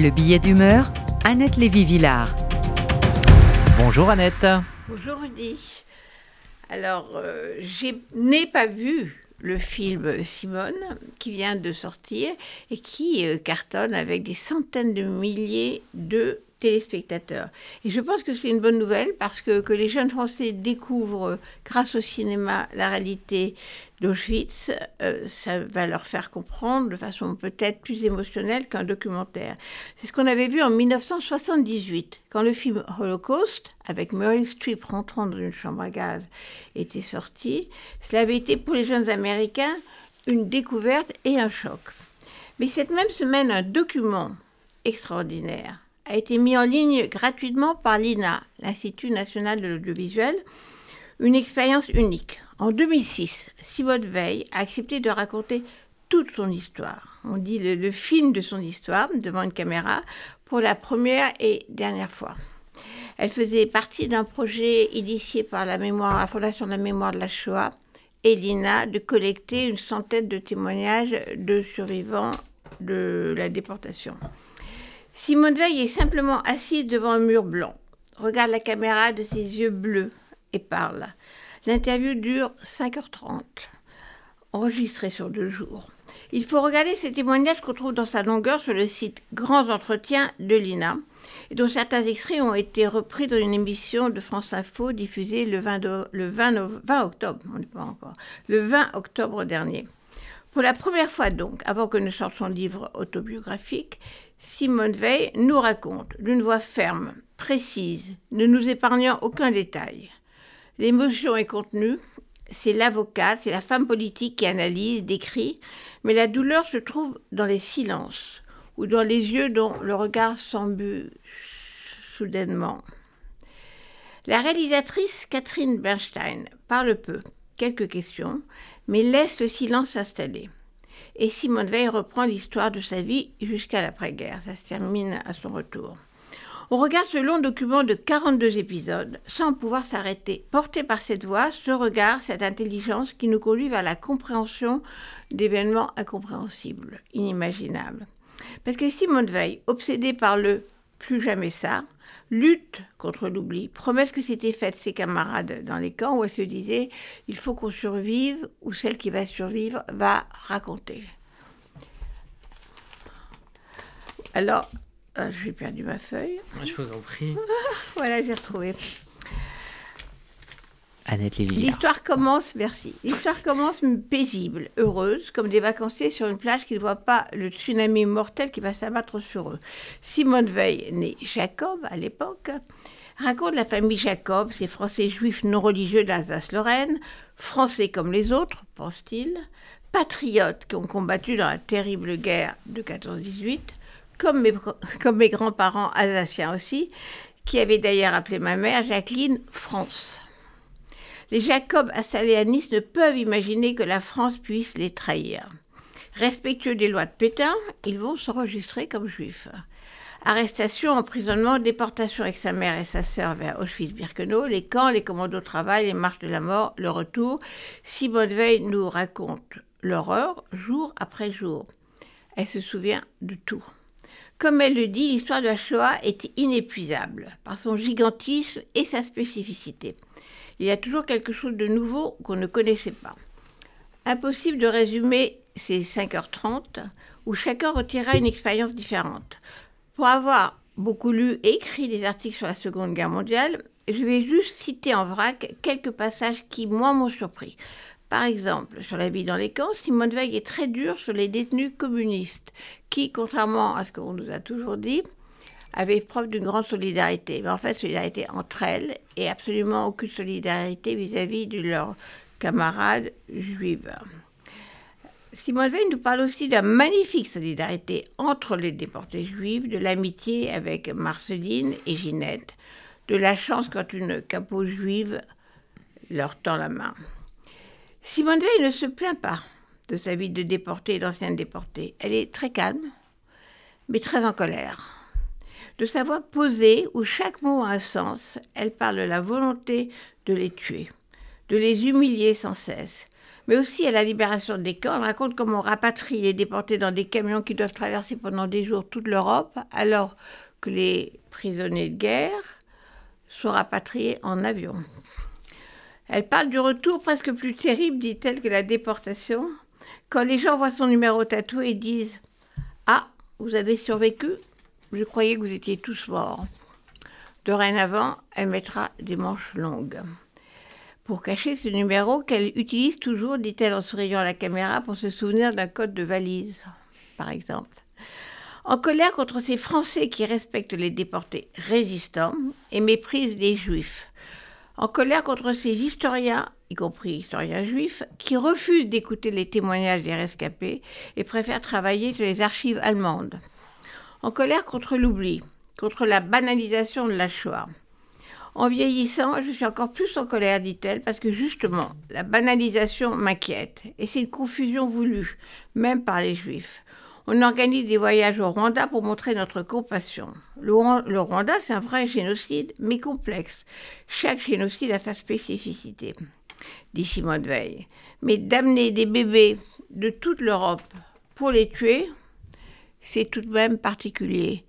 Le billet d'humeur, Annette Lévy-Villard. Bonjour Annette. Bonjour Rudy. Alors, euh, je n'ai pas vu le film Simone qui vient de sortir et qui euh, cartonne avec des centaines de milliers de téléspectateurs. Et je pense que c'est une bonne nouvelle parce que, que les jeunes Français découvrent, grâce au cinéma, la réalité d'Auschwitz, euh, ça va leur faire comprendre de façon peut-être plus émotionnelle qu'un documentaire. C'est ce qu'on avait vu en 1978, quand le film Holocaust, avec Meryl Streep rentrant dans une chambre à gaz, était sorti. Cela avait été pour les jeunes Américains une découverte et un choc. Mais cette même semaine, un document extraordinaire a été mis en ligne gratuitement par l'INA, l'Institut national de l'audiovisuel, une expérience unique. En 2006, Simone Veil a accepté de raconter toute son histoire. On dit le, film de son histoire devant une caméra pour la première et dernière fois. Elle faisait partie d'un projet initié par la, mémoire, la Fondation de la mémoire de la Shoah et l'INA de collecter une centaine de témoignages de survivants de la déportation. Simone Veil est simplement assise devant un mur blanc, regarde la caméra de ses yeux bleus et parle. L'interview dure 5h30, enregistrée sur deux jours. Il faut regarder ces témoignages qu'on trouve dans sa longueur sur le site Grands Entretiens de l'INA, et dont certains extraits ont été repris dans une émission de France Info diffusée le 20, le 20 octobre, on n'est pas encore, le 20 octobre dernier. Pour la première fois donc, avant que ne sorte son livre autobiographique, Simone Veil nous raconte d'une voix ferme, précise, ne nous épargnant aucun détail. L'émotion est contenue, c'est l'avocate, c'est la femme politique qui analyse, décrit, mais la douleur se trouve dans les silences ou dans les yeux dont le regard s'embue soudainement. La réalisatrice Catherine Bernstein parle peu, quelques questions, mais laisse le silence s'installer. Et Simone Veil reprend l'histoire de sa vie jusqu'à l'après-guerre. Ça se termine à son retour. On regarde ce long document de 42 épisodes sans pouvoir s'arrêter, porté par cette voix, ce regard, cette intelligence qui nous conduit vers la compréhension d'événements incompréhensibles, inimaginables. Parce que Simone Veil, obsédée par le plus jamais ça, lutte contre l'oubli, promesse que s'était faite ses camarades dans les camps où elle se disait il faut qu'on survive ou celle qui va survivre va raconter. Alors, euh, j'ai perdu ma feuille. Je vous en prie. voilà, j'ai retrouvé. L'histoire commence, merci. L'histoire commence paisible, heureuse, comme des vacanciers sur une plage qui ne voient pas le tsunami mortel qui va s'abattre sur eux. Simone Veil, née Jacob à l'époque, raconte la famille Jacob, ces Français juifs non religieux d'Alsace-Lorraine, Français comme les autres, pense-t-il, patriotes qui ont combattu dans la terrible guerre de 14-18, comme mes, comme mes grands-parents alsaciens aussi, qui avaient d'ailleurs appelé ma mère Jacqueline France. Les Jacobs à ne peuvent imaginer que la France puisse les trahir. Respectueux des lois de Pétain, ils vont s'enregistrer comme juifs. Arrestation, emprisonnement, déportation avec sa mère et sa sœur vers Auschwitz-Birkenau, les camps, les commandos de travail, les marches de la mort, le retour. Simone Veil nous raconte l'horreur jour après jour. Elle se souvient de tout. Comme elle le dit, l'histoire de la Shoah est inépuisable par son gigantisme et sa spécificité il y a toujours quelque chose de nouveau qu'on ne connaissait pas. Impossible de résumer ces 5h30 où chacun retirera une expérience différente. Pour avoir beaucoup lu et écrit des articles sur la Seconde Guerre mondiale, je vais juste citer en vrac quelques passages qui, moi, m'ont surpris. Par exemple, sur la vie dans les camps, Simone Veil est très dure sur les détenus communistes, qui, contrairement à ce qu'on nous a toujours dit, avaient preuve d'une grande solidarité. Mais en fait, solidarité entre elles et absolument aucune solidarité vis-à-vis de leurs camarades juives. Simone Veil nous parle aussi la magnifique solidarité entre les déportés juifs, de l'amitié avec Marceline et Ginette, de la chance quand une capot juive leur tend la main. Simone Veil ne se plaint pas de sa vie de déportée et d'ancienne déportée. Elle est très calme, mais très en colère. De sa voix posée, où chaque mot a un sens, elle parle de la volonté de les tuer, de les humilier sans cesse, mais aussi à la libération des camps. Elle raconte comment on rapatrie les déportés dans des camions qui doivent traverser pendant des jours toute l'Europe, alors que les prisonniers de guerre sont rapatriés en avion. Elle parle du retour presque plus terrible, dit-elle, que la déportation, quand les gens voient son numéro tatoué et disent Ah, vous avez survécu? Je croyais que vous étiez tous morts. Dorénavant, elle mettra des manches longues. Pour cacher ce numéro qu'elle utilise toujours, dit-elle en souriant à la caméra, pour se souvenir d'un code de valise, par exemple. En colère contre ces Français qui respectent les déportés résistants et méprisent les Juifs. En colère contre ces historiens, y compris historiens juifs, qui refusent d'écouter les témoignages des rescapés et préfèrent travailler sur les archives allemandes. En colère contre l'oubli, contre la banalisation de la Shoah. En vieillissant, je suis encore plus en colère, dit-elle, parce que justement, la banalisation m'inquiète. Et c'est une confusion voulue, même par les juifs. On organise des voyages au Rwanda pour montrer notre compassion. Le, Rwanda, c'est un vrai génocide, mais complexe. Chaque génocide a sa spécificité, dit Simone Veil. Mais d'amener des bébés de toute l'Europe pour les tuer, c'est tout de même particulier.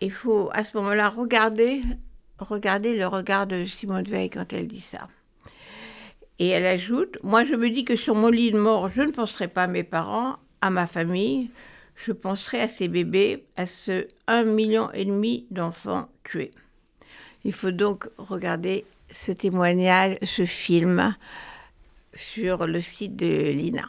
Il faut à ce moment-là regarder, regarder le regard de Simone Veil quand elle dit ça. Et elle ajoute Moi, je me dis que sur mon lit de mort, je ne penserai pas à mes parents, à ma famille, je penserai à ces bébés, à ce 1,5 million et demi d'enfants tués. Il faut donc regarder ce témoignage, ce film sur le site de l'INA.